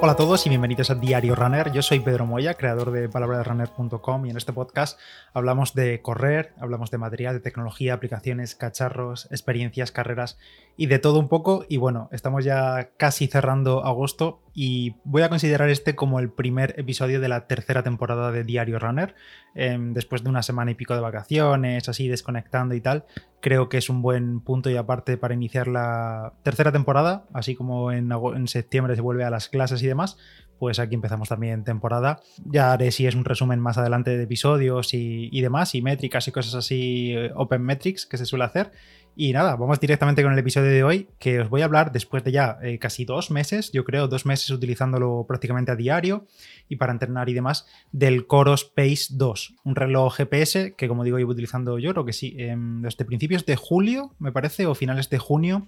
Hola a todos y bienvenidos a Diario Runner. Yo soy Pedro Moya, creador de palabraderunner.com y en este podcast hablamos de correr, hablamos de material, de tecnología, aplicaciones, cacharros, experiencias, carreras y de todo un poco. Y bueno, estamos ya casi cerrando agosto y voy a considerar este como el primer episodio de la tercera temporada de Diario Runner. Em, después de una semana y pico de vacaciones, así desconectando y tal, creo que es un buen punto y aparte para iniciar la tercera temporada, así como en, en septiembre se vuelve a las clases y demás, pues aquí empezamos también temporada. Ya haré si es un resumen más adelante de episodios y, demás, y métricas y cosas así, eh, Open Metrics que se suele hacer. Y nada, vamos directamente con el episodio de hoy, que os voy a hablar después de ya eh, casi dos meses, yo creo, dos meses utilizándolo prácticamente a diario y para entrenar y demás, del Coros Pace 2, un reloj GPS que como digo llevo utilizando yo, creo que sí, em, desde principios de julio, me parece, o finales de junio.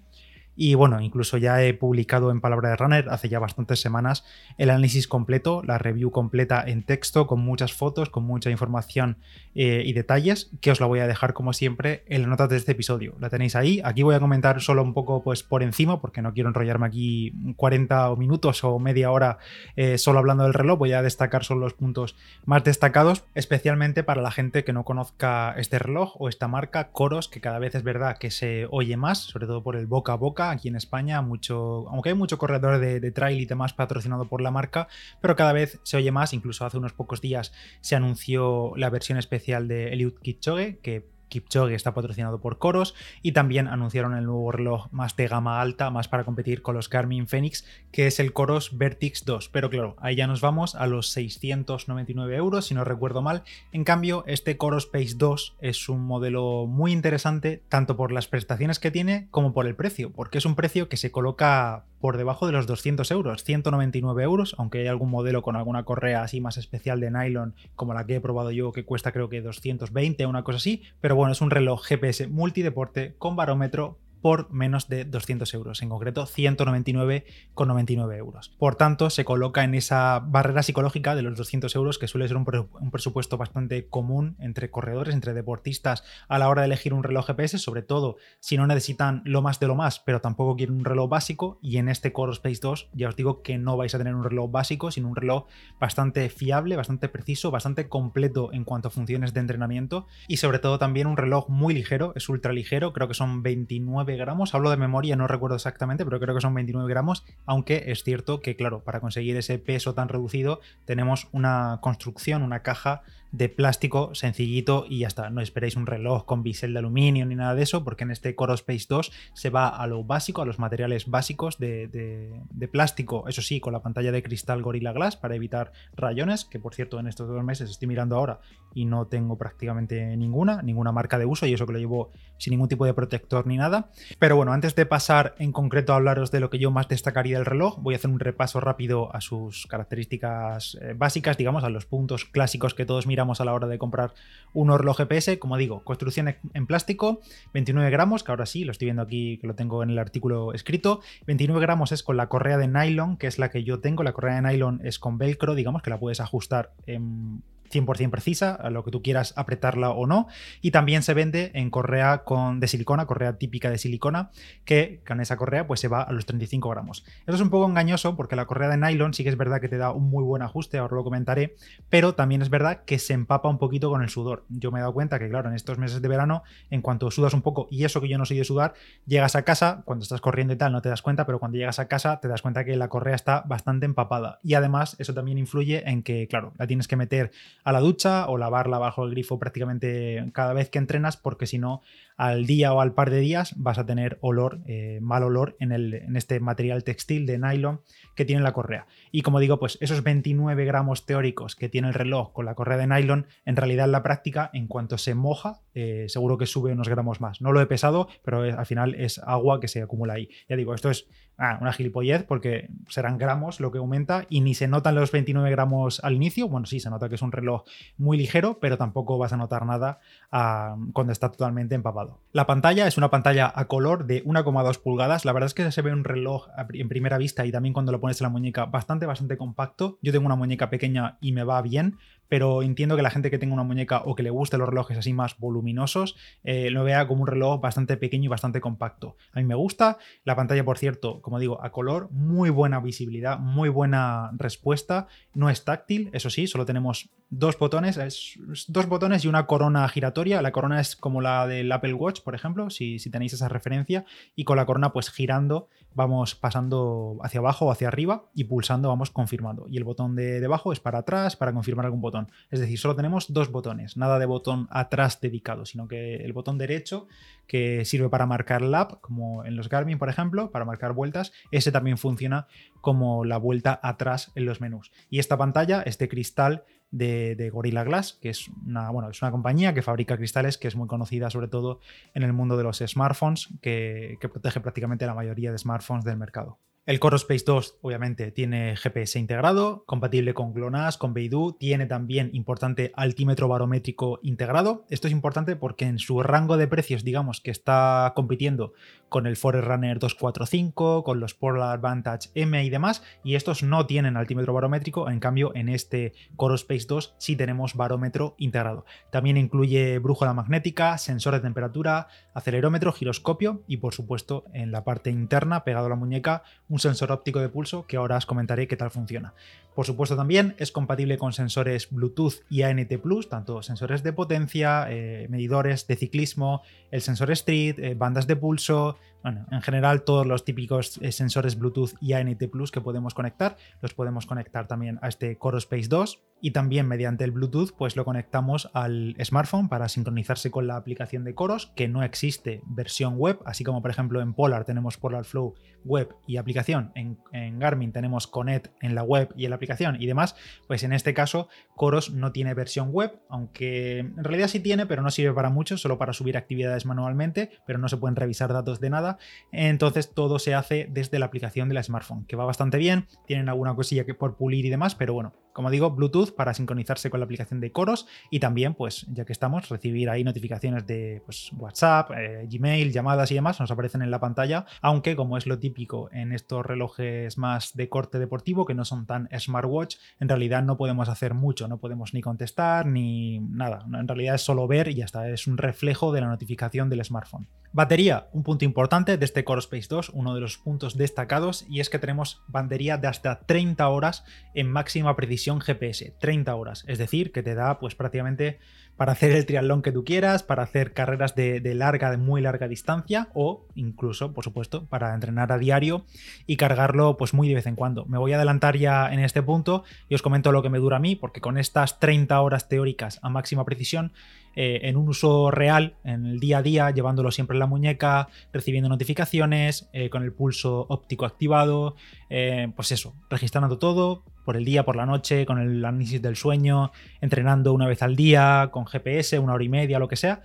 Y bueno, incluso ya he publicado en Palabra de Runner hace ya bastantes semanas el análisis completo, la review completa en texto, con muchas fotos, con mucha información eh, y detalles, que os la voy a dejar como siempre en las notas de este episodio. La tenéis ahí. Aquí voy a comentar solo un poco pues por encima, porque no quiero enrollarme aquí 40 minutos o media hora eh, solo hablando del reloj. Voy a destacar solo los puntos más destacados, especialmente para la gente que no conozca este reloj o esta marca, Coros, que cada vez es verdad que se oye más, sobre todo por el boca a boca aquí en España, mucho, aunque hay mucho corredor de, trail y demás patrocinado por la marca, pero cada vez se oye más, incluso hace unos pocos días se anunció la versión especial de Eliud Kipchoge, que Kipchoge está patrocinado por Coros y también anunciaron el nuevo reloj más de gama alta, más para competir con los Garmin Phoenix, que es el Coros Vertix 2. Pero claro, ahí ya nos vamos a los 699 euros, si no recuerdo mal. En cambio, este Coros Pace 2 es un modelo muy interesante, tanto por las prestaciones que tiene como por el precio, porque es un precio que se coloca por debajo de los 200 euros, 199 euros, aunque hay algún modelo con alguna correa así más especial de nylon, como la que he probado yo, que cuesta creo que 220 o una cosa así, pero bueno, es un reloj GPS multideporte con barómetro por menos de 200 euros, en concreto 199,99 euros. Por tanto, se coloca en esa barrera psicológica de los 200 euros, que suele ser un, presupuesto bastante común entre corredores, entre deportistas, a la hora de elegir un reloj GPS, sobre todo si no necesitan lo más de lo más, pero tampoco quieren un reloj básico. Y en este Core Space 2 ya os digo que no vais a tener un reloj básico, sino un reloj bastante fiable, bastante preciso, bastante completo en cuanto a funciones de entrenamiento y sobre todo también un reloj muy ligero, es ultra ligero, creo que son 29 gramos. Hablo de memoria, no recuerdo exactamente, pero creo que son 29 gramos. Aunque es cierto que, claro, para conseguir ese peso tan reducido, tenemos una construcción, una caja de plástico sencillito y ya está. No esperéis un reloj con bisel de aluminio ni nada de eso, porque en este Coro Space 2 se va a lo básico, a los materiales básicos de, de, plástico, eso sí, con la pantalla de cristal Gorilla Glass para evitar rayones, que por cierto en estos dos meses estoy mirando ahora y no tengo prácticamente ninguna, ninguna marca de uso y eso que lo llevo sin ningún tipo de protector ni nada. Pero bueno, antes de pasar en concreto a hablaros de lo que yo más destacaría del reloj, voy a hacer un repaso rápido a sus características eh, básicas, digamos, a los puntos clásicos que todos miramos a la hora de comprar un reloj GPS. Como digo, construcción en plástico, 29 gramos, que ahora sí, lo estoy viendo aquí, que lo tengo en el artículo escrito. 29 gramos es con la correa de nylon, que es la que yo tengo. La correa de nylon es con velcro, digamos, que la puedes ajustar en 100% precisa, a lo que tú quieras apretarla o no. Y también se vende en correa con, de silicona, correa típica de silicona, que con esa correa pues se va a los 35 gramos. Eso es un poco engañoso porque la correa de nylon sí que es verdad que te da un muy buen ajuste, ahora lo comentaré, pero también es verdad que se empapa un poquito con el sudor. Yo me he dado cuenta que, claro, en estos meses de verano, en cuanto sudas un poco, y eso que yo no soy de sudar, llegas a casa, cuando estás corriendo y tal, no te das cuenta, pero cuando llegas a casa te das cuenta que la correa está bastante empapada. Y además eso también influye en que, claro, la tienes que meter a la ducha o lavarla bajo el grifo prácticamente cada vez que entrenas, porque si no, al día o al par de días vas a tener olor, eh, mal olor en, el, en, este material textil de nylon que tiene la correa. Y como digo, pues esos 29 gramos teóricos que tiene el reloj con la correa de nylon, en realidad en la práctica, en cuanto se moja, eh, seguro que sube unos gramos más. No lo he pesado, pero al final es agua que se acumula ahí. Ya digo, esto es ah, una gilipollez porque serán gramos lo que aumenta y ni se notan los 29 gramos al inicio. Bueno, sí, se nota que es un reloj muy ligero, pero tampoco vas a notar nada ah, cuando está totalmente empapado. La pantalla es una pantalla a color de 1,2 pulgadas. La verdad es que se ve un reloj en primera vista y también cuando lo pones en la muñeca bastante, bastante compacto. Yo tengo una muñeca pequeña y me va bien, pero entiendo que la gente que tenga una muñeca o que le guste los relojes así más voluminosos, eh, lo vea como un reloj bastante pequeño y bastante compacto. A mí me gusta. La pantalla, por cierto, como digo, a color, muy buena visibilidad, muy buena respuesta. No es táctil, eso sí, solo tenemos dos botones, es dos botones y una corona giratoria. La corona es como la del Apple Watch, por ejemplo, si, si tenéis esa referencia. Y con la corona, pues girando, vamos pasando hacia abajo o hacia arriba y pulsando vamos confirmando. Y el botón de debajo es para atrás, para confirmar algún botón. Es decir, solo tenemos dos botones, nada de botón atrás dedicado, sino que el botón derecho que sirve para marcar lap, como en los Garmin, por ejemplo, para marcar vueltas, ese también funciona como la vuelta atrás en los menús. Y esta pantalla, este cristal de, Gorilla Glass, que es una, bueno, es una compañía que fabrica cristales que es muy conocida sobre todo en el mundo de los smartphones, que, que protege prácticamente la mayoría de smartphones del mercado. El Coro Space 2 obviamente tiene GPS integrado, compatible con GLONASS, con Beidou, tiene también importante altímetro barométrico integrado. Esto es importante porque en su rango de precios, digamos que está compitiendo con el Forerunner 245, con los Polar Advantage M y demás, y estos no tienen altímetro barométrico, en cambio en este Coro Space 2 sí tenemos barómetro integrado. También incluye brújula magnética, sensor de temperatura, acelerómetro, giroscopio y por supuesto en la parte interna, pegado a la muñeca, un sensor óptico de pulso que ahora os comentaré qué tal funciona. Por supuesto también es compatible con sensores Bluetooth y ANT tanto sensores de potencia, eh, medidores de ciclismo, el sensor Street, eh, bandas de pulso, bueno, en general todos los típicos eh, sensores Bluetooth y ANT Plus que podemos conectar, los podemos conectar también a este Coro Space 2 y también mediante el Bluetooth pues lo conectamos al smartphone para sincronizarse con la aplicación de Coros, que no existe versión web, así como por ejemplo en Polar tenemos Polar Flow web y aplicación, en, en Garmin tenemos Connect en la web y en la aplicación y demás, pues en este caso Coros no tiene versión web, aunque en realidad sí tiene, pero no sirve para mucho, solo para subir actividades manualmente, pero no se pueden revisar datos de nada, entonces todo se hace desde la aplicación de la smartphone, que va bastante bien, tienen alguna cosilla que por pulir y demás, pero bueno, como digo, Bluetooth para sincronizarse con la aplicación de Coros y también, pues ya que estamos, recibir ahí notificaciones de pues, WhatsApp, eh, Gmail, llamadas y demás, nos aparecen en la pantalla, aunque como es lo típico en estos relojes más de corte deportivo, que no son tan smartwatch, en realidad no podemos hacer mucho, no podemos ni contestar ni nada, en realidad es solo ver y ya está, es un reflejo de la notificación del smartphone. Batería, un punto importante de este Core Space 2, uno de los puntos destacados, y es que tenemos batería de hasta 30 horas en máxima precisión GPS, 30 horas, es decir, que te da pues prácticamente para hacer el triatlón que tú quieras, para hacer carreras de, larga, de muy larga distancia o incluso, por supuesto, para entrenar a diario y cargarlo pues muy de vez en cuando. Me voy a adelantar ya en este punto y os comento lo que me dura a mí, porque con estas 30 horas teóricas a máxima precisión, eh, en un uso real, en el día a día, llevándolo siempre en la muñeca, recibiendo notificaciones, eh, con el pulso óptico activado, eh, pues eso, registrando todo por el día, por la noche, con el análisis del sueño, entrenando una vez al día, con GPS, una hora y media, lo que sea,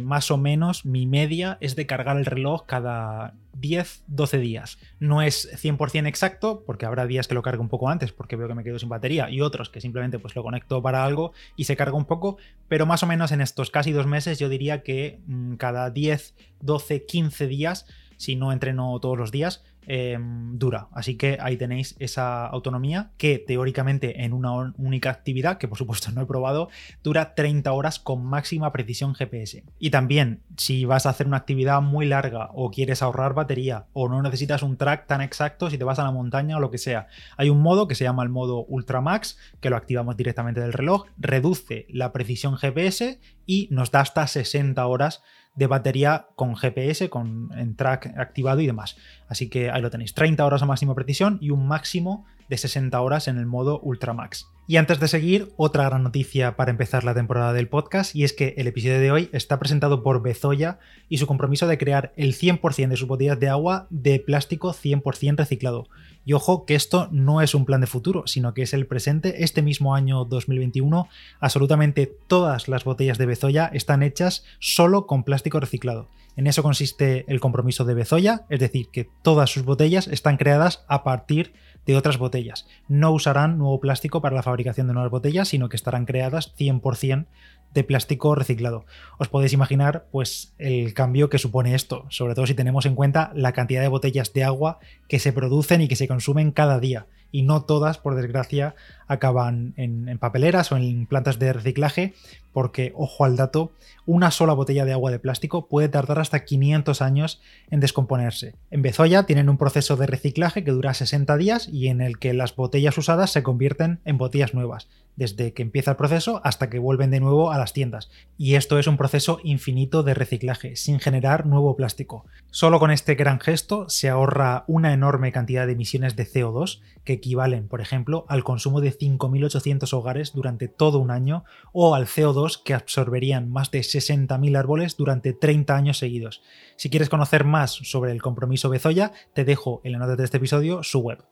más o menos mi media es de cargar el reloj cada 10-12 días. No es 100% exacto, porque habrá días que lo cargue un poco antes porque veo que me quedo sin batería y otros que simplemente pues lo conecto para algo y se carga un poco, pero más o menos en estos casi dos meses yo diría que mm, cada 10, 12, 15 días, si no entreno todos los días, Em, dura. Así que ahí tenéis esa autonomía que teóricamente en una única actividad, que por supuesto no he probado, dura 30 horas con máxima precisión GPS. Y también, si vas a hacer una actividad muy larga o quieres ahorrar batería o no necesitas un track tan exacto si te vas a la montaña o lo que sea, hay un modo que se llama el modo Ultra Max, que lo activamos directamente del reloj, reduce la precisión GPS y nos da hasta 60 horas de batería con GPS, con en track activado y demás. Así que ahí lo tenéis, 30 horas a máxima precisión y un máximo de 60 horas en el modo Ultra Max. Y antes de seguir, otra gran noticia para empezar la temporada del podcast, y es que el episodio de hoy está presentado por Bezoya y su compromiso de crear el 100% de sus botellas de agua de plástico 100% reciclado. Y ojo que esto no es un plan de futuro, sino que es el presente. Este mismo año 2021, absolutamente todas las botellas de Bezoya están hechas solo con plástico reciclado. En eso consiste el compromiso de Bezoya, es decir, que todas sus botellas están creadas a partir de otras botellas. No usarán nuevo plástico para la fabricación de nuevas botellas, sino que estarán creadas 100% de plástico reciclado. Os podéis imaginar pues el cambio que supone esto, sobre todo si tenemos en cuenta la cantidad de botellas de agua que se producen y que se consumen cada día y no todas, por desgracia, acaban en, papeleras o en plantas de reciclaje porque, ojo al dato, una sola botella de agua de plástico puede tardar hasta 500 años en descomponerse. En Bezoya tienen un proceso de reciclaje que dura 60 días y en el que las botellas usadas se convierten en botellas nuevas, desde que empieza el proceso hasta que vuelven de nuevo a las tiendas. Y esto es un proceso infinito de reciclaje, sin generar nuevo plástico. Solo con este gran gesto se ahorra una enorme cantidad de emisiones de CO2 que equivalen, por ejemplo, al consumo de 5.800 hogares durante todo un año o al CO2 que absorberían más de 60.000 árboles durante 30 años seguidos. Si quieres conocer más sobre el compromiso Bezoya, te dejo en la nota de este episodio su web.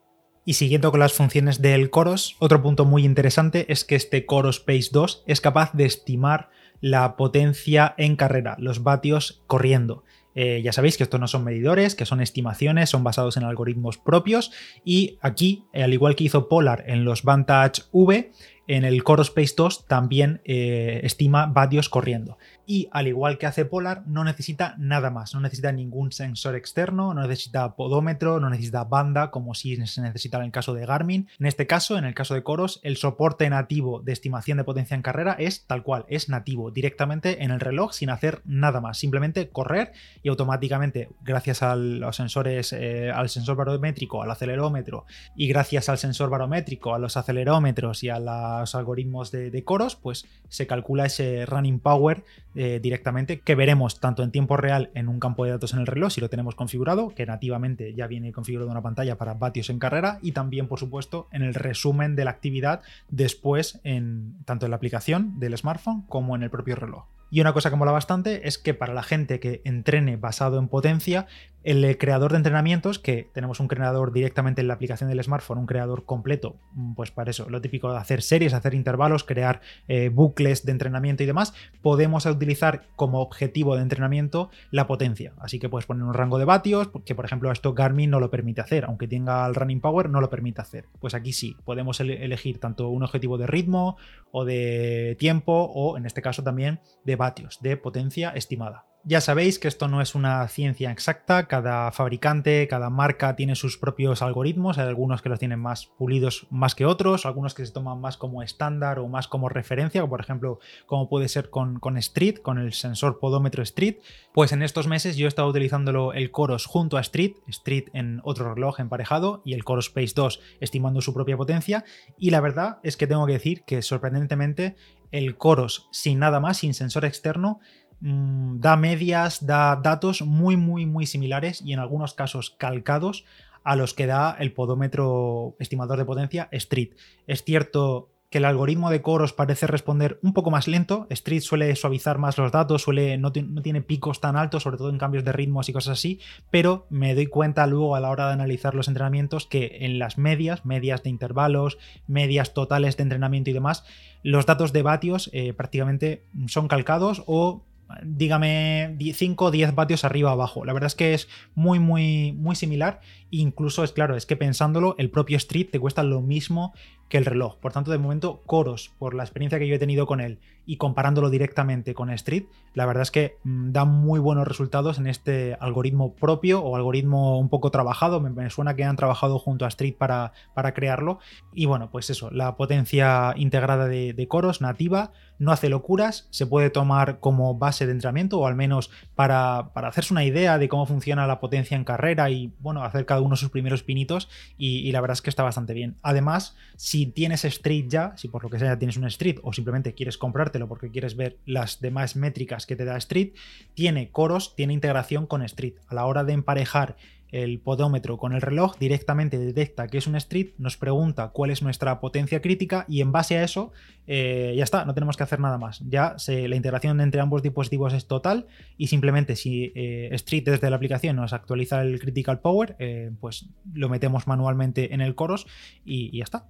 Y siguiendo con las funciones del Coros, otro punto muy interesante es que este Coros Pace 2 es capaz de estimar la potencia en carrera, los vatios corriendo. Eh, ya sabéis que estos no son medidores, que son estimaciones, son basados en algoritmos propios. Y aquí, al igual que hizo Polar en los Vantage V, en el Core Space 2 también eh, estima vatios corriendo. Y al igual que hace Polar, no necesita nada más, no necesita ningún sensor externo, no necesita podómetro, no necesita banda, como si se necesita en el caso de Garmin. En este caso, en el caso de Coros, el soporte nativo de estimación de potencia en carrera es tal cual, es nativo, directamente en el reloj sin hacer nada más, simplemente correr y automáticamente, gracias a los sensores, eh, al sensor barométrico, al acelerómetro y gracias al sensor barométrico, a los acelerómetros y a los algoritmos de, Coros, pues se calcula ese running power eh, directamente, que veremos tanto en tiempo real en un campo de datos en el reloj, si lo tenemos configurado, que nativamente ya viene configurado una pantalla para vatios en carrera, y también, por supuesto, en el resumen de la actividad después en tanto en la aplicación del smartphone como en el propio reloj. Y una cosa que mola bastante es que para la gente que entrene basado en potencia, el creador de entrenamientos, que tenemos un creador directamente en la aplicación del smartphone, un creador completo, mm, pues para eso, lo típico de hacer series, hacer intervalos, crear eh, bucles de entrenamiento y demás, podemos utilizar como objetivo de entrenamiento la potencia. Así que puedes poner un rango de vatios, que por ejemplo esto Garmin no lo permite hacer, aunque tenga el running power, no lo permite hacer. Pues aquí sí, podemos elegir tanto un objetivo de ritmo o de tiempo, o en este caso también de vatios, de potencia estimada. Ya sabéis que esto no es una ciencia exacta, cada fabricante, cada marca tiene sus propios algoritmos, hay algunos que los tienen más pulidos más que otros, algunos que se toman más como estándar o más como referencia, por ejemplo, como puede ser con, Street, con el sensor podómetro Street, pues en estos meses yo he estado utilizando el Coros junto a Street, Street en otro reloj emparejado y el Coros Space 2 estimando su propia potencia, y la verdad es que tengo que decir que sorprendentemente el Coros sin nada más, sin sensor externo, Mm, da medias, da datos muy, muy, muy similares y en algunos casos calcados a los que da el podómetro estimador de potencia Street. Es cierto que el algoritmo de Coros parece responder un poco más lento. Street suele suavizar más los datos, suele, no, no, tiene picos tan altos, sobre todo en cambios de ritmos y cosas así, pero me doy cuenta luego a la hora de analizar los entrenamientos que en las medias, medias de intervalos, medias totales de entrenamiento y demás, los datos de vatios eh, prácticamente son calcados o dígame 5 o 10 vatios arriba o abajo. La verdad es que es muy, muy, muy similar. Incluso es claro, es que pensándolo, el propio Street te cuesta lo mismo que el reloj. Por tanto, de momento, Coros, por la experiencia que yo he tenido con él y comparándolo directamente con Street, la verdad es que mm, da muy buenos resultados en este algoritmo propio o algoritmo un poco trabajado. Me, suena que han trabajado junto a Street para, para, crearlo. Y bueno, pues eso, la potencia integrada de, Coros nativa no hace locuras, se puede tomar como base de entrenamiento o al menos para, para hacerse una idea de cómo funciona la potencia en carrera y bueno, hacer cada uno sus primeros pinitos y, y la verdad es que está bastante bien. Además, si tienes Street ya, si por lo que sea tienes un Street o simplemente quieres comprártelo porque quieres ver las demás métricas que te da Street, tiene coros, tiene integración con Street. A la hora de emparejar el podómetro con el reloj, directamente detecta que es un street, nos pregunta cuál es nuestra potencia crítica y en base a eso eh, ya está, no tenemos que hacer nada más. Ya la integración entre ambos dispositivos es total y simplemente si eh, Street desde la aplicación nos actualiza el critical power, eh, pues lo metemos manualmente en el coros y ya está.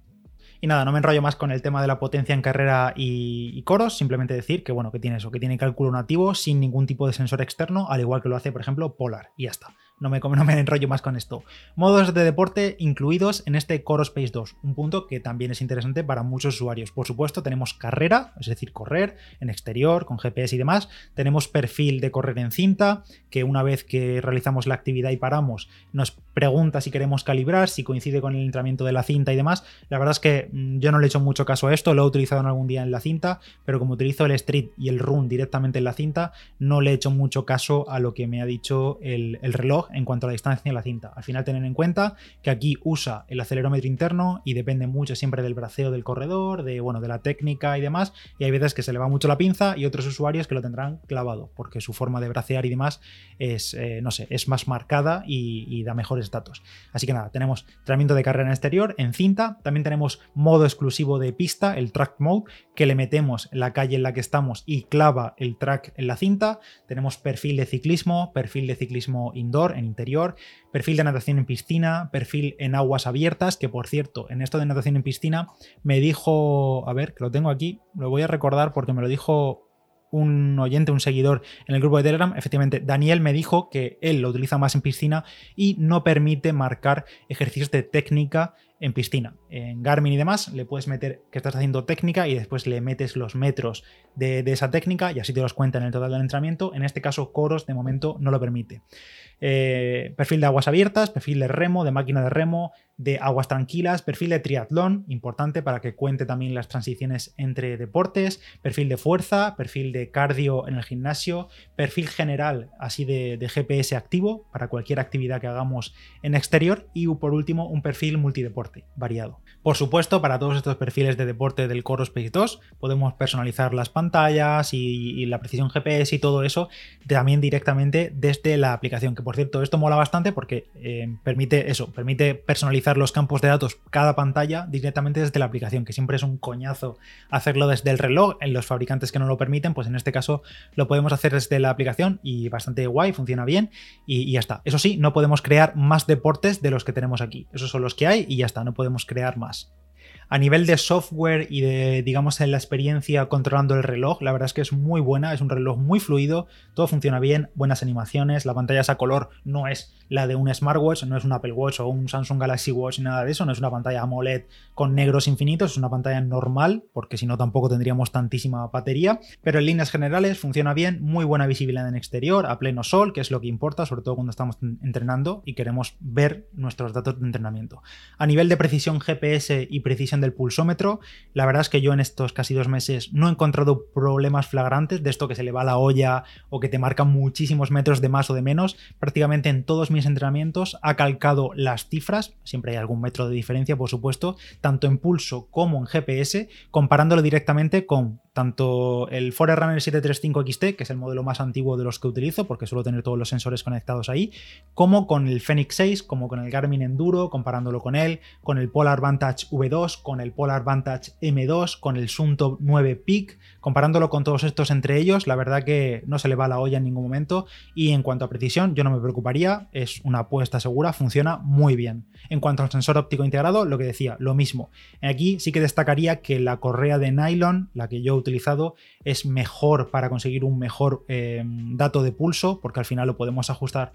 Y nada, no me enrollo más con el tema de la potencia en carrera y, coros, simplemente decir que bueno, que tiene eso, que tiene cálculo nativo sin ningún tipo de sensor externo, al igual que lo hace, por ejemplo, Polar, y ya está. No me, me enrollo más con esto. Modos de deporte incluidos en este Core Space 2, un punto que también es interesante para muchos usuarios. Por supuesto, tenemos carrera, es decir, correr en exterior, con GPS y demás. Tenemos perfil de correr en cinta, que una vez que realizamos la actividad y paramos, nos pregunta si queremos calibrar, si coincide con el entrenamiento de la cinta y demás. La verdad es que mm, yo no le he hecho mucho caso a esto, lo he utilizado en algún día en la cinta, pero como utilizo el street y el run directamente en la cinta, no le he hecho mucho caso a lo que me ha dicho el, el reloj en cuanto a la distancia en la cinta. Al final, tener en cuenta que aquí usa el acelerómetro interno y depende mucho siempre del braceo del corredor, de, bueno, de la técnica y demás. Y hay veces que se le va mucho la pinza y otros usuarios que lo tendrán clavado, porque su forma de bracear y demás es, eh, no sé, es más marcada y, da mejores datos. Así que nada, tenemos entrenamiento de carrera en exterior, en cinta. También tenemos modo exclusivo de pista, el track mode, que le metemos la calle en la que estamos y clava el track en la cinta. Tenemos perfil de ciclismo, perfil de ciclismo indoor, en interior, perfil de natación en piscina, perfil en aguas abiertas, que por cierto, en esto de natación en piscina me dijo, a ver, que lo tengo aquí, lo voy a recordar porque me lo dijo un oyente, un seguidor en el grupo de Telegram, efectivamente, Daniel me dijo que él lo utiliza más en piscina y no permite marcar ejercicios de técnica en piscina. En Garmin y demás le puedes meter que estás haciendo técnica y después le metes los metros de, esa técnica y así te los cuenta en el total del entrenamiento. En este caso, Coros de momento no lo permite. Eh, perfil de aguas abiertas, perfil de remo, de máquina de remo, de aguas tranquilas, perfil de triatlón, importante para que cuente también las transiciones entre deportes, perfil de fuerza, perfil de cardio en el gimnasio, perfil general así de, de GPS activo para cualquier actividad que hagamos en exterior y por último un perfil multideporte variado. Por supuesto, para todos estos perfiles de deporte del Core Space 2 podemos personalizar las pantallas y, la precisión GPS y todo eso también directamente desde la aplicación. Que por cierto, esto mola bastante porque eh, permite eso, permite personalizar los campos de datos cada pantalla directamente desde la aplicación, que siempre es un coñazo hacerlo desde el reloj. En los fabricantes que no lo permiten, pues en este caso lo podemos hacer desde la aplicación y bastante guay, funciona bien y ya está. Eso sí, no podemos crear más deportes de los que tenemos aquí. Esos son los que hay y ya está, no podemos crear más. A nivel de software y de, digamos, en la experiencia controlando el reloj, la verdad es que es muy buena, es un reloj muy fluido, todo funciona bien, buenas animaciones, la pantalla es a color, no es la de un smartwatch, no es un Apple Watch o un Samsung Galaxy Watch, nada de eso, no es una pantalla AMOLED con negros infinitos, es una pantalla normal, porque si no tampoco tendríamos tantísima batería, pero en líneas generales funciona bien, muy buena visibilidad en exterior, a pleno sol, que es lo que importa, sobre todo cuando estamos entrenando y queremos ver nuestros datos de entrenamiento. A nivel de precisión GPS y precisión del pulsómetro, la verdad es que yo en estos casi dos meses no he encontrado problemas flagrantes de esto que se le va la olla o que te marca muchísimos metros de más o de menos, prácticamente en todos mis entrenamientos ha calcado las cifras, siempre hay algún metro de diferencia, por supuesto, tanto en pulso como en GPS, comparándolo directamente con tanto el Forerunner 735 XT, que es el modelo más antiguo de los que utilizo, porque suelo tener todos los sensores conectados ahí, como con el Fenix 6, como con el Garmin Enduro, comparándolo con él, con el Polar Vantage V2, con el Polar Vantage M2, con el Sunto 9 Peak, comparándolo con todos estos entre ellos, la verdad que no se le va la olla en ningún momento y en cuanto a precisión yo no me preocuparía, es una apuesta segura, funciona muy bien. En cuanto al sensor óptico integrado, lo que decía, lo mismo. Aquí sí que destacaría que la correa de nylon, la que yo utilizado es mejor para conseguir un mejor eh, dato de pulso, porque al final lo podemos ajustar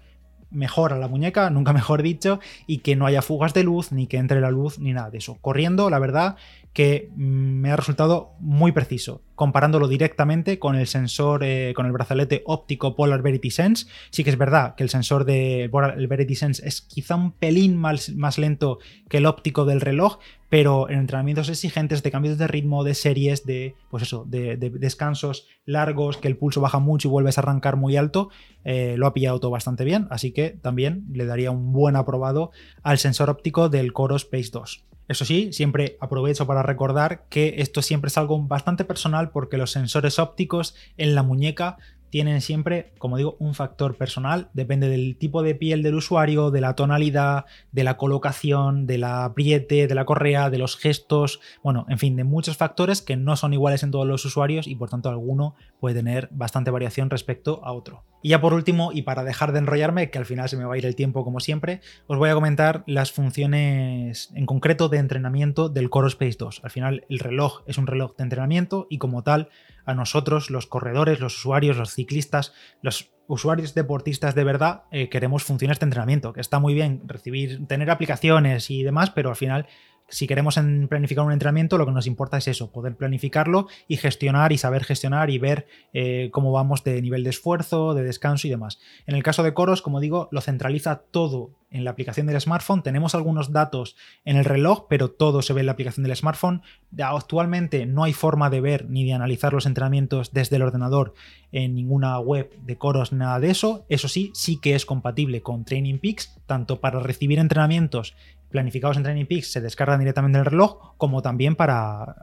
mejor a la muñeca, nunca mejor dicho, y que no haya fugas de luz, ni que entre la luz, ni nada de eso. Corriendo, la verdad que me ha resultado muy preciso comparándolo directamente con el sensor, eh, con el brazalete óptico Polar Verity Sense. Sí que es verdad que el sensor de Polar Verity Sense es quizá un pelín más, más lento que el óptico del reloj, pero en entrenamientos exigentes de cambios de ritmo, de series, de, pues eso, de, descansos largos, que el pulso baja mucho y vuelves a arrancar muy alto, eh, lo ha pillado todo bastante bien, así que también le daría un buen aprobado al sensor óptico del Coro Space 2. Eso sí, siempre aprovecho para recordar que esto siempre es algo bastante personal porque los sensores ópticos en la muñeca tienen siempre, como digo, un factor personal. Depende del tipo de piel del usuario, de la tonalidad, de la colocación, de la apriete, de la correa, de los gestos, bueno, en fin, de muchos factores que no son iguales en todos los usuarios y por tanto alguno puede tener bastante variación respecto a otro. Y ya por último, y para dejar de enrollarme, que al final se me va a ir el tiempo como siempre, os voy a comentar las funciones en concreto de entrenamiento del Core Space 2. Al final el reloj es un reloj de entrenamiento y como tal a nosotros, los corredores, los usuarios, los ciclistas, los usuarios deportistas de verdad eh, queremos funciones de entrenamiento, que está muy bien recibir, tener aplicaciones y demás, pero al final si queremos planificar un entrenamiento, lo que nos importa es eso, poder planificarlo y gestionar y saber gestionar y ver eh, cómo vamos de nivel de esfuerzo, de descanso y demás. En el caso de Coros, como digo, lo centraliza todo en la aplicación del smartphone. Tenemos algunos datos en el reloj, pero todo se ve en la aplicación del smartphone. Actualmente no hay forma de ver ni de analizar los entrenamientos desde el ordenador en ninguna web de Coros, nada de eso. Eso sí, sí que es compatible con Training Peaks, tanto para recibir entrenamientos planificados en Training Peaks se descargan directamente del reloj, como también para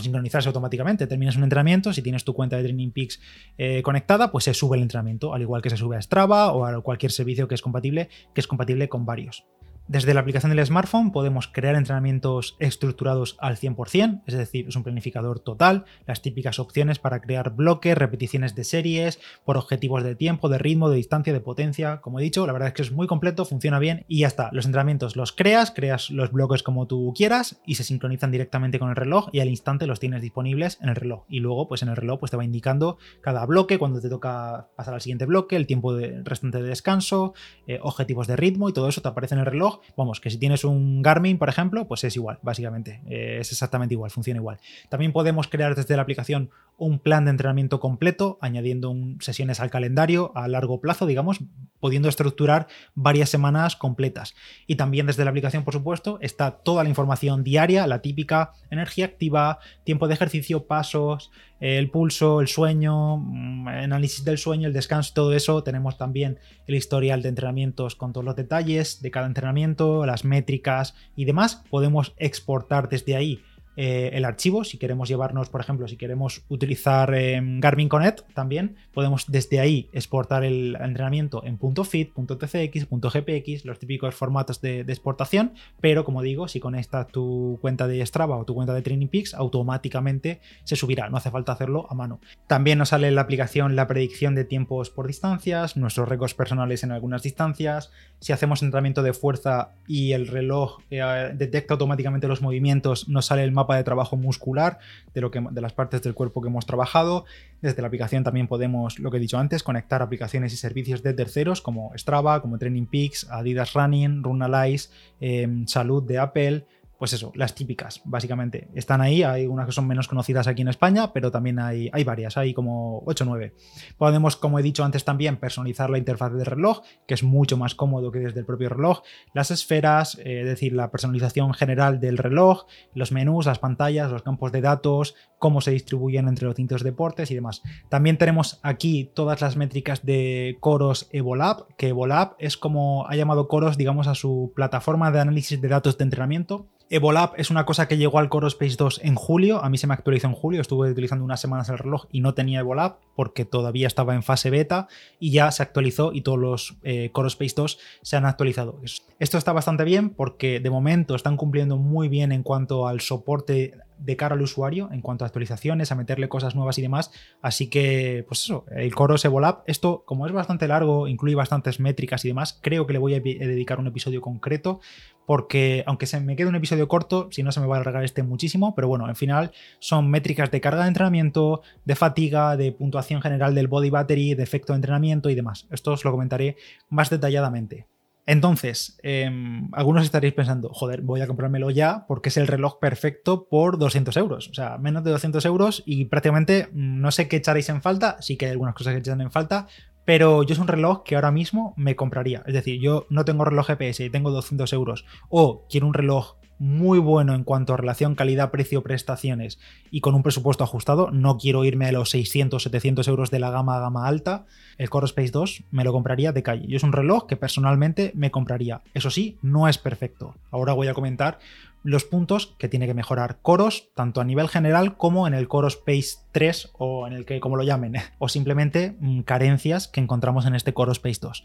sincronizarse automáticamente. Terminas un entrenamiento, si tienes tu cuenta de Training Peaks eh, conectada, pues se sube el entrenamiento, al igual que se sube a Strava o a cualquier servicio que es compatible, que es compatible con varios. Desde la aplicación del smartphone podemos crear entrenamientos estructurados al 100%, es decir, es un planificador total, las típicas opciones para crear bloques, repeticiones de series, por objetivos de tiempo, de ritmo, de distancia, de potencia. Como he dicho, la verdad es que es muy completo, funciona bien y ya está. Los entrenamientos los creas, creas los bloques como tú quieras y se sincronizan directamente con el reloj y al instante los tienes disponibles en el reloj. Y luego, pues en el reloj pues te va indicando cada bloque, cuando te toca pasar al siguiente bloque, el tiempo restante de descanso, eh, objetivos de ritmo y todo eso te aparece en el reloj Vamos, que si tienes un Garmin, por ejemplo, pues es igual, básicamente. Eh, es exactamente igual, funciona igual. También podemos crear desde la aplicación un plan de entrenamiento completo, añadiendo sesiones al calendario a largo plazo, digamos, pudiendo estructurar varias semanas completas. Y también desde la aplicación, por supuesto, está toda la información diaria, la típica energía activa, tiempo de ejercicio, pasos, el pulso, el sueño, mm, análisis del sueño, el descanso, todo eso. Tenemos también el historial de entrenamientos con todos los detalles de cada entrenamiento, las métricas y demás. Podemos exportar desde ahí eh, el archivo. Si queremos llevarnos, por ejemplo, si queremos utilizar em, Garmin Connect también, podemos desde ahí exportar el entrenamiento en .fit, .tcx, .gpx, los típicos formatos de, exportación, pero como digo, si conectas tu cuenta de Strava o tu cuenta de Training Peaks, automáticamente se subirá, no hace falta hacerlo a mano. También nos sale en la aplicación la predicción de tiempos por distancias, nuestros récords personales en algunas distancias, si hacemos entrenamiento de fuerza y el reloj eh, detecta automáticamente los movimientos, nos sale el mapa de trabajo muscular de, lo que, de las partes del cuerpo que hemos trabajado. Desde la aplicación también podemos, lo que he dicho antes, conectar aplicaciones y servicios de terceros como Strava, como Training Peaks, Adidas Running, Runalyze, eh, Salud de Apple, pues eso, las típicas, básicamente. Están ahí, hay unas que son menos conocidas aquí en España, pero también hay, hay varias, hay como 8 o 9. Podemos, como he dicho antes también, personalizar la interfaz del reloj, que es mucho más cómodo que desde el propio reloj, las esferas, eh, es decir, la personalización general del reloj, los menús, las pantallas, los campos de datos, cómo se distribuyen entre los distintos deportes y demás. También tenemos aquí todas las métricas de Coros Evolab, que Evolab es como ha llamado Coros, digamos, a su plataforma de análisis de datos de entrenamiento Evolab es una cosa que llegó al Core Space 2 en julio. A mí se me actualizó en julio. Estuve utilizando unas semanas el reloj y no tenía Evolab porque todavía estaba en fase beta y ya se actualizó y todos los eh, Core Space 2 se han actualizado. Esto está bastante bien porque de momento están cumpliendo muy bien en cuanto al soporte de cara al usuario en cuanto a actualizaciones, a meterle cosas nuevas y demás. Así que, pues eso, el Coros Evolab, esto como es bastante largo, incluye bastantes métricas y demás, creo que le voy a dedicar un episodio concreto porque aunque se me quede un episodio corto, si no se me va a alargar este muchísimo, pero bueno, en final son métricas de carga de entrenamiento, de fatiga, de puntuación general del body battery, de efecto de entrenamiento y demás. Esto os lo comentaré más detalladamente. Entonces, em, algunos estaréis pensando, joder, voy a comprármelo ya porque es el reloj perfecto por 200 euros. O sea, menos de 200 euros y prácticamente mm, no sé qué echaréis en falta. Sí que hay algunas cosas que echan en falta, pero yo es un reloj que ahora mismo me compraría. Es decir, yo no tengo reloj GPS y tengo 200 euros. O quiero un reloj muy bueno en cuanto a relación calidad-precio-prestaciones y con un presupuesto ajustado. No quiero irme a los 600, 700 euros de la gama gama alta. El Core Space 2 me lo compraría de calle. Yo es un reloj que personalmente me compraría. Eso sí, no es perfecto. Ahora voy a comentar los puntos que tiene que mejorar Coros, tanto a nivel general como en el Coros Space 3 o en el que como lo llamen, o simplemente mm, carencias que encontramos en este Coros Space 2.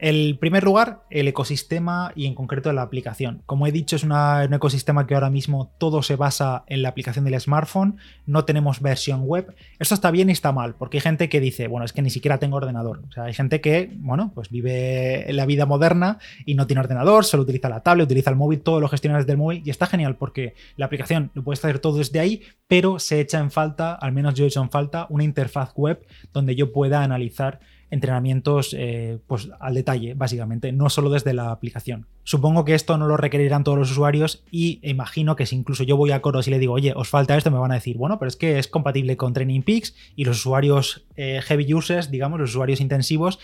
El primer lugar, el ecosistema y en concreto la aplicación. Como he dicho, es un ecosistema que ahora mismo todo se basa en la aplicación del smartphone, no tenemos versión web. Esto está bien y está mal, porque hay gente que dice, bueno, es que ni siquiera tengo ordenador. O sea, hay gente que, bueno, pues vive la vida moderna y no tiene ordenador, solo utiliza la tablet, utiliza el móvil, todo lo gestiona desde el móvil y está genial porque la aplicación lo puedes hacer todo desde ahí, pero se echa en falta, al menos yo he hecho en falta, una interfaz web donde yo pueda analizar entrenamientos eh, pues al detalle, básicamente, no solo desde la aplicación. Supongo que esto no lo requerirán todos los usuarios y imagino que si incluso yo voy a Coros y le digo, oye, os falta esto, me van a decir, bueno, pero es que es compatible con Training Peaks y los usuarios eh, heavy users, digamos, los usuarios intensivos,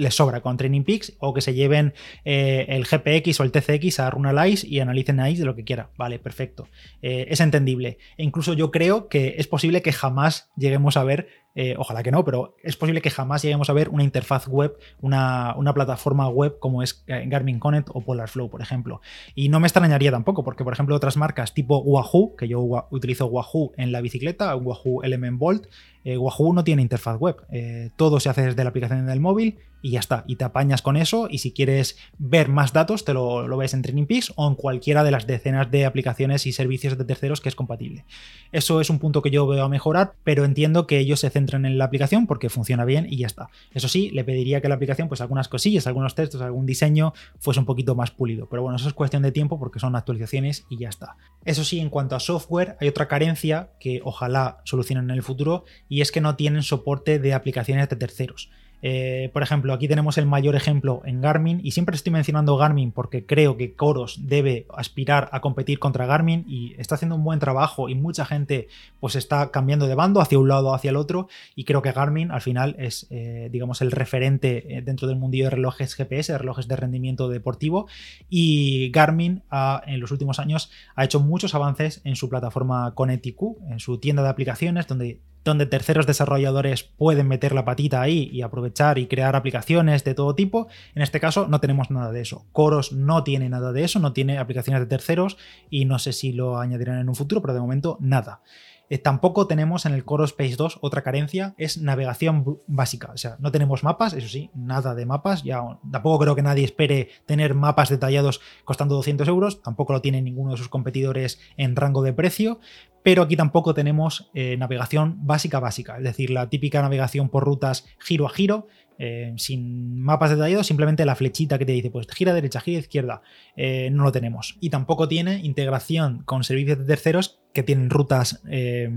les sobra con Training Peaks o que se lleven eh, el GPX o el TCX a Runalyze y analicen ahí de lo que quiera. Vale, perfecto. Eh, es entendible. E incluso yo creo que es posible que jamás lleguemos a ver eh, ojalá que no, pero es posible que jamás lleguemos a ver una interfaz web, una, plataforma web como es Garmin Connect o Polarflow, por ejemplo. Y no me extrañaría tampoco, porque por ejemplo otras marcas tipo Wahoo, que yo utilizo Wahoo en la bicicleta, Wahoo Element Bolt, Wahoo no tiene interfaz web. todo se hace desde la aplicación del móvil y ya está. Y te apañas con eso y si quieres ver más datos te lo, lo ves en Training Peaks o en cualquiera de las decenas de aplicaciones y servicios de terceros que es compatible. Eso es un punto que yo veo a mejorar, pero entiendo que ellos se entren en la aplicación porque funciona bien y ya está. Eso sí, le pediría que la aplicación, pues algunas cosillas, algunos textos, algún diseño fuese un poquito más pulido. Pero bueno, eso es cuestión de tiempo porque son actualizaciones y ya está. Eso sí, en cuanto a software, hay otra carencia que ojalá solucionen en el futuro y es que no tienen soporte de aplicaciones de terceros. Eh, por ejemplo, aquí tenemos el mayor ejemplo en Garmin y siempre estoy mencionando Garmin porque creo que Coros debe aspirar a competir contra Garmin y está haciendo un buen trabajo y mucha gente pues está cambiando de bando hacia un lado o hacia el otro y creo que Garmin al final es eh, digamos el referente eh, dentro del mundillo de relojes GPS, relojes de rendimiento deportivo y Garmin en los últimos años ha hecho muchos avances en su plataforma Conetiq, en su tienda de aplicaciones donde donde terceros desarrolladores pueden meter la patita ahí y aprovechar y crear aplicaciones de todo tipo. En este caso no tenemos nada de eso. Coros no tiene nada de eso, no tiene aplicaciones de terceros y no sé si lo añadirán en un futuro, pero de momento nada. Eh, tampoco tenemos en el Core Space 2 otra carencia, es navegación básica. O sea, no tenemos mapas, eso sí, nada de mapas. Ya tampoco creo que nadie espere tener mapas detallados costando 200 euros. Tampoco lo tiene ninguno de sus competidores en rango de precio. Pero aquí tampoco tenemos eh, navegación básica básica, es decir, la típica navegación por rutas giro a giro, eh, sin mapas detallados, simplemente la flechita que te dice, pues gira derecha, gira izquierda, no lo tenemos. Y tampoco tiene integración con servicios de terceros que tienen rutas eh,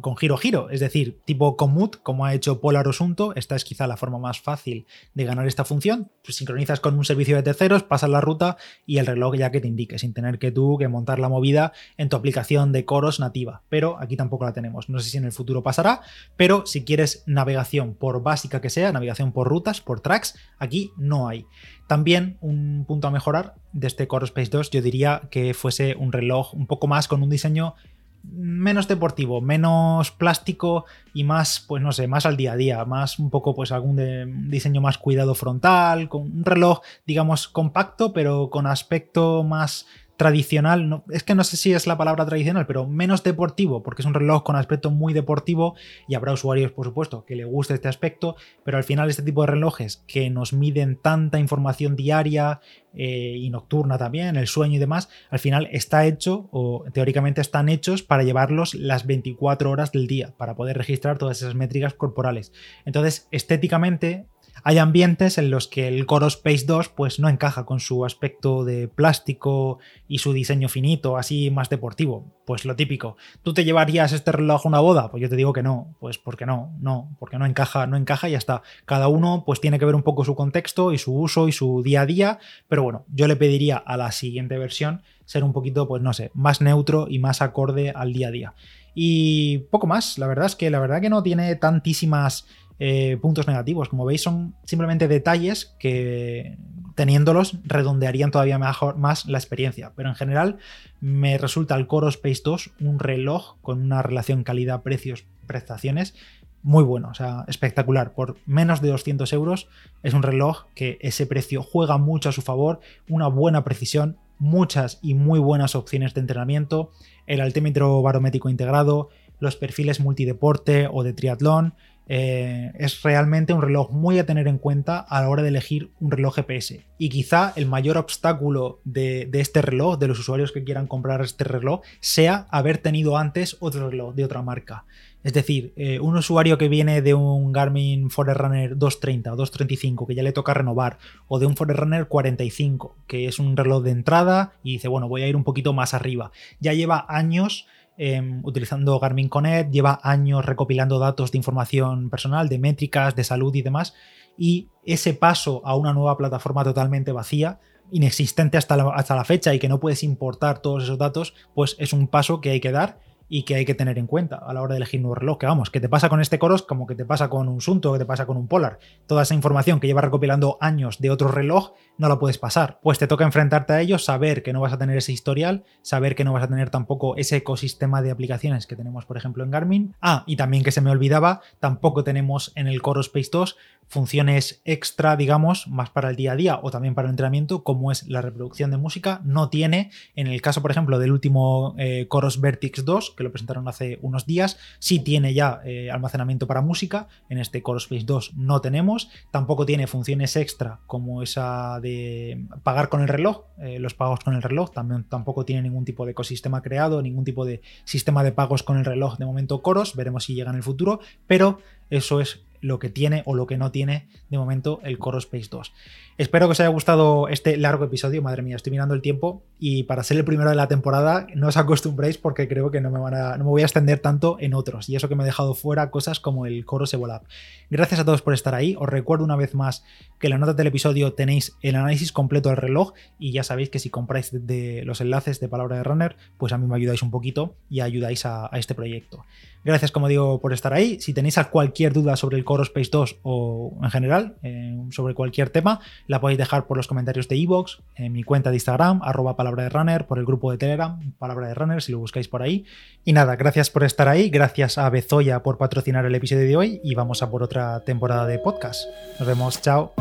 con giro a giro, es decir, tipo commute, como ha hecho Polar Osunto, esta es quizá la forma más fácil de ganar esta función, pues sincronizas con un servicio de terceros, pasas la ruta y el reloj ya que te indique, sin tener que tú que montar la movida en tu aplicación de coros nativa, pero aquí tampoco la tenemos, no sé si en el futuro pasará, pero si quieres navegación por básica que sea, navegación por rutas, por tracks, aquí no hay. También un punto a mejorar de este Core Space 2, yo diría que fuese un reloj un poco más con un diseño menos deportivo, menos plástico y más, pues no sé, más al día a día, más un poco pues algún diseño más cuidado frontal, con un reloj digamos compacto pero con aspecto más tradicional, no, es que no sé si es la palabra tradicional, pero menos deportivo, porque es un reloj con aspecto muy deportivo y habrá usuarios, por supuesto, que le guste este aspecto, pero al final este tipo de relojes que nos miden tanta información diaria eh, y nocturna también, el sueño y demás, al final está hecho o teóricamente están hechos para llevarlos las 24 horas del día, para poder registrar todas esas métricas corporales. Entonces, estéticamente hay ambientes en los que el Core Space 2 pues no encaja con su aspecto de plástico y su diseño finito, así más deportivo. Pues lo típico. ¿Tú te llevarías este reloj a una boda? Pues yo te digo que no. Pues porque no, no, porque no encaja, no encaja y ya está. Cada uno pues tiene que ver un poco su contexto y su uso y su día a día, pero bueno, yo le pediría a la siguiente versión ser un poquito, pues no sé, más neutro y más acorde al día a día. Y poco más, la verdad es que la verdad que no tiene tantísimas eh, puntos negativos. Como veis, son simplemente detalles que teniéndolos redondearían todavía mejor, más la experiencia. Pero en general me resulta el Core Space 2 un reloj con una relación calidad-precios-prestaciones muy bueno, o sea, espectacular. Por menos de 200 euros es un reloj que ese precio juega mucho a su favor, una buena precisión, muchas y muy buenas opciones de entrenamiento, el altímetro barométrico integrado, los perfiles multideporte o de triatlón, eh, es realmente un reloj muy a tener en cuenta a la hora de elegir un reloj GPS. Y quizá el mayor obstáculo de, este reloj, de los usuarios que quieran comprar este reloj, sea haber tenido antes otro reloj de otra marca. Es decir, eh, un usuario que viene de un Garmin Forerunner 230 o 235 que ya le toca renovar, o de un Forerunner 45 que es un reloj de entrada y dice, bueno, voy a ir un poquito más arriba. Ya lleva años Em, utilizando Garmin Connect, lleva años recopilando datos de información personal, de métricas, de salud y demás. y ese paso a una nueva plataforma totalmente vacía inexistente hasta hasta la fecha y que no puedes importar todos esos datos, pues es un paso que hay que dar y que hay que tener en cuenta a la hora de elegir un reloj. Que vamos, que te pasa con este Coros como que te pasa con un Sunto, que te pasa con un Polar. Toda esa información que lleva recopilando años de otro reloj no la puedes pasar. Pues te toca enfrentarte a ello, saber que no vas a tener ese historial, saber que no vas a tener tampoco ese ecosistema de aplicaciones que tenemos, por ejemplo, en Garmin. Ah, y también que se me olvidaba, tampoco tenemos en el Coros Space 2 funciones extra, digamos, más para el día a día o también para el entrenamiento, como es la reproducción de música. No tiene, en el caso, por ejemplo, del último eh, Coros Vertix 2, que lo presentaron hace unos días, sí tiene ya eh, almacenamiento para música. En este Coros Space 2 no tenemos. Tampoco tiene funciones extra como esa de pagar con el reloj, eh, los pagos con el reloj. También tampoco tiene ningún tipo de ecosistema creado, ningún tipo de sistema de pagos con el reloj de momento Coros. Veremos si llega en el futuro, pero eso es lo que tiene o lo que no tiene de momento el Core Space 2. Espero que os haya gustado este largo episodio, madre mía, estoy mirando el tiempo y para ser el primero de la temporada no os acostumbréis porque creo que no me, van a, no me voy a extender tanto en otros y eso que me he dejado fuera cosas como el Coro Evolab. Gracias a todos por estar ahí, os recuerdo una vez más que en la nota del episodio tenéis el análisis completo del reloj y ya sabéis que si compráis de los enlaces de palabra de runner, pues a mí me ayudáis un poquito y ayudáis a, este proyecto. Gracias, como digo, por estar ahí. Si tenéis cualquier duda sobre el Coro Space 2 o en general, eh, sobre cualquier tema, la podéis dejar por los comentarios de iVoox, en mi cuenta de Instagram, arroba palabra de runner, por el grupo de Telegram, palabra de runner, si lo buscáis por ahí. Y nada, gracias por estar ahí, gracias a Bezoya por patrocinar el episodio de hoy y vamos a por otra temporada de podcast. Nos vemos, chao.